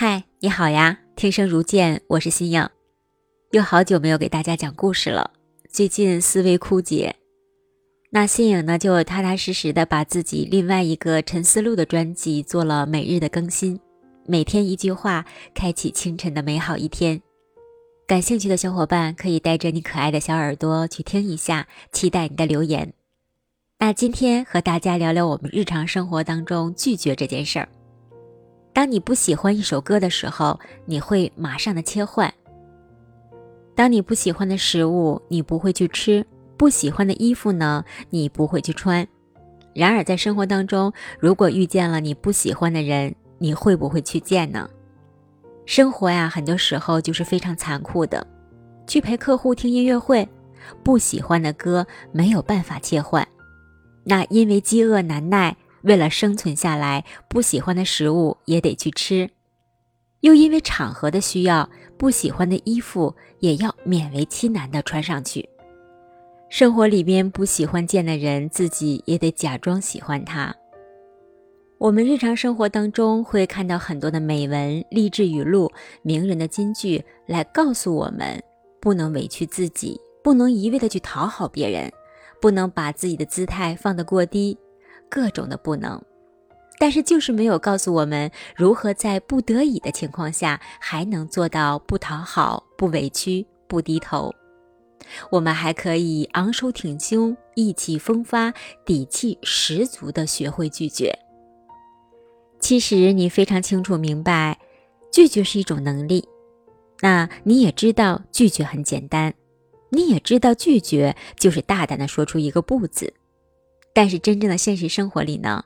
嗨，你好呀！听声如见，我是新颖，又好久没有给大家讲故事了。最近思维枯竭，那新颖呢就踏踏实实的把自己另外一个陈思路的专辑做了每日的更新，每天一句话，开启清晨的美好一天。感兴趣的小伙伴可以带着你可爱的小耳朵去听一下，期待你的留言。那今天和大家聊聊我们日常生活当中拒绝这件事儿。当你不喜欢一首歌的时候，你会马上的切换；当你不喜欢的食物，你不会去吃；不喜欢的衣服呢，你不会去穿。然而在生活当中，如果遇见了你不喜欢的人，你会不会去见呢？生活呀，很多时候就是非常残酷的。去陪客户听音乐会，不喜欢的歌没有办法切换，那因为饥饿难耐。为了生存下来，不喜欢的食物也得去吃，又因为场合的需要，不喜欢的衣服也要勉为其难的穿上去。生活里边不喜欢见的人，自己也得假装喜欢他。我们日常生活当中会看到很多的美文、励志语录、名人的金句，来告诉我们不能委屈自己，不能一味的去讨好别人，不能把自己的姿态放得过低。各种的不能，但是就是没有告诉我们如何在不得已的情况下还能做到不讨好、不委屈、不低头。我们还可以昂首挺胸、意气风发、底气十足的学会拒绝。其实你非常清楚明白，拒绝是一种能力。那你也知道拒绝很简单，你也知道拒绝就是大胆的说出一个不字。但是真正的现实生活里呢，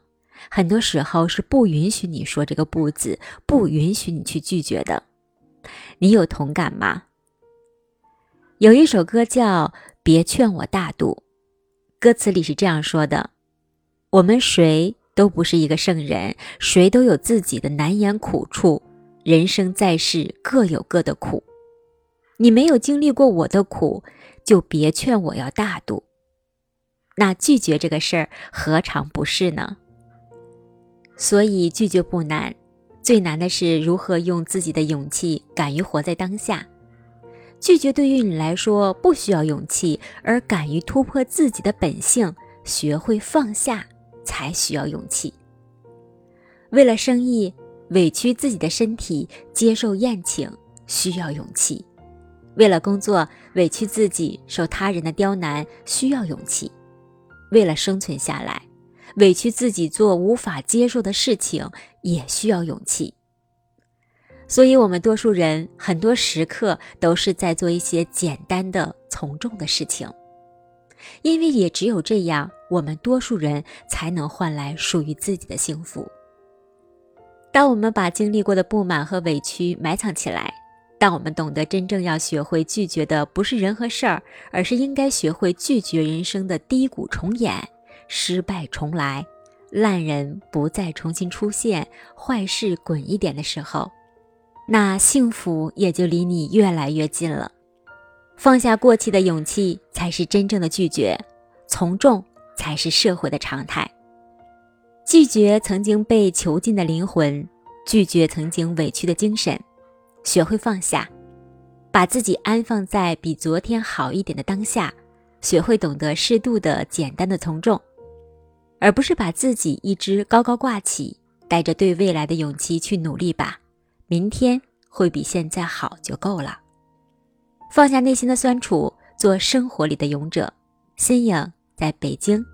很多时候是不允许你说这个不字，不允许你去拒绝的。你有同感吗？有一首歌叫《别劝我大度》，歌词里是这样说的：“我们谁都不是一个圣人，谁都有自己的难言苦处。人生在世，各有各的苦。你没有经历过我的苦，就别劝我要大度。”那拒绝这个事儿何尝不是呢？所以拒绝不难，最难的是如何用自己的勇气敢于活在当下。拒绝对于你来说不需要勇气，而敢于突破自己的本性，学会放下才需要勇气。为了生意委屈自己的身体，接受宴请需要勇气；为了工作委屈自己，受他人的刁难需要勇气。为了生存下来，委屈自己做无法接受的事情，也需要勇气。所以，我们多数人很多时刻都是在做一些简单的从众的事情，因为也只有这样，我们多数人才能换来属于自己的幸福。当我们把经历过的不满和委屈埋藏起来。当我们懂得真正要学会拒绝的不是人和事儿，而是应该学会拒绝人生的低谷重演、失败重来、烂人不再重新出现、坏事滚一点的时候，那幸福也就离你越来越近了。放下过气的勇气，才是真正的拒绝；从众才是社会的常态。拒绝曾经被囚禁的灵魂，拒绝曾经委屈的精神。学会放下，把自己安放在比昨天好一点的当下，学会懂得适度的简单的从众，而不是把自己一直高高挂起，带着对未来的勇气去努力吧。明天会比现在好就够了。放下内心的酸楚，做生活里的勇者。新颖在北京，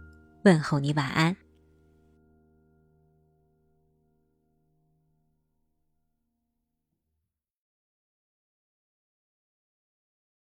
问候你晚安。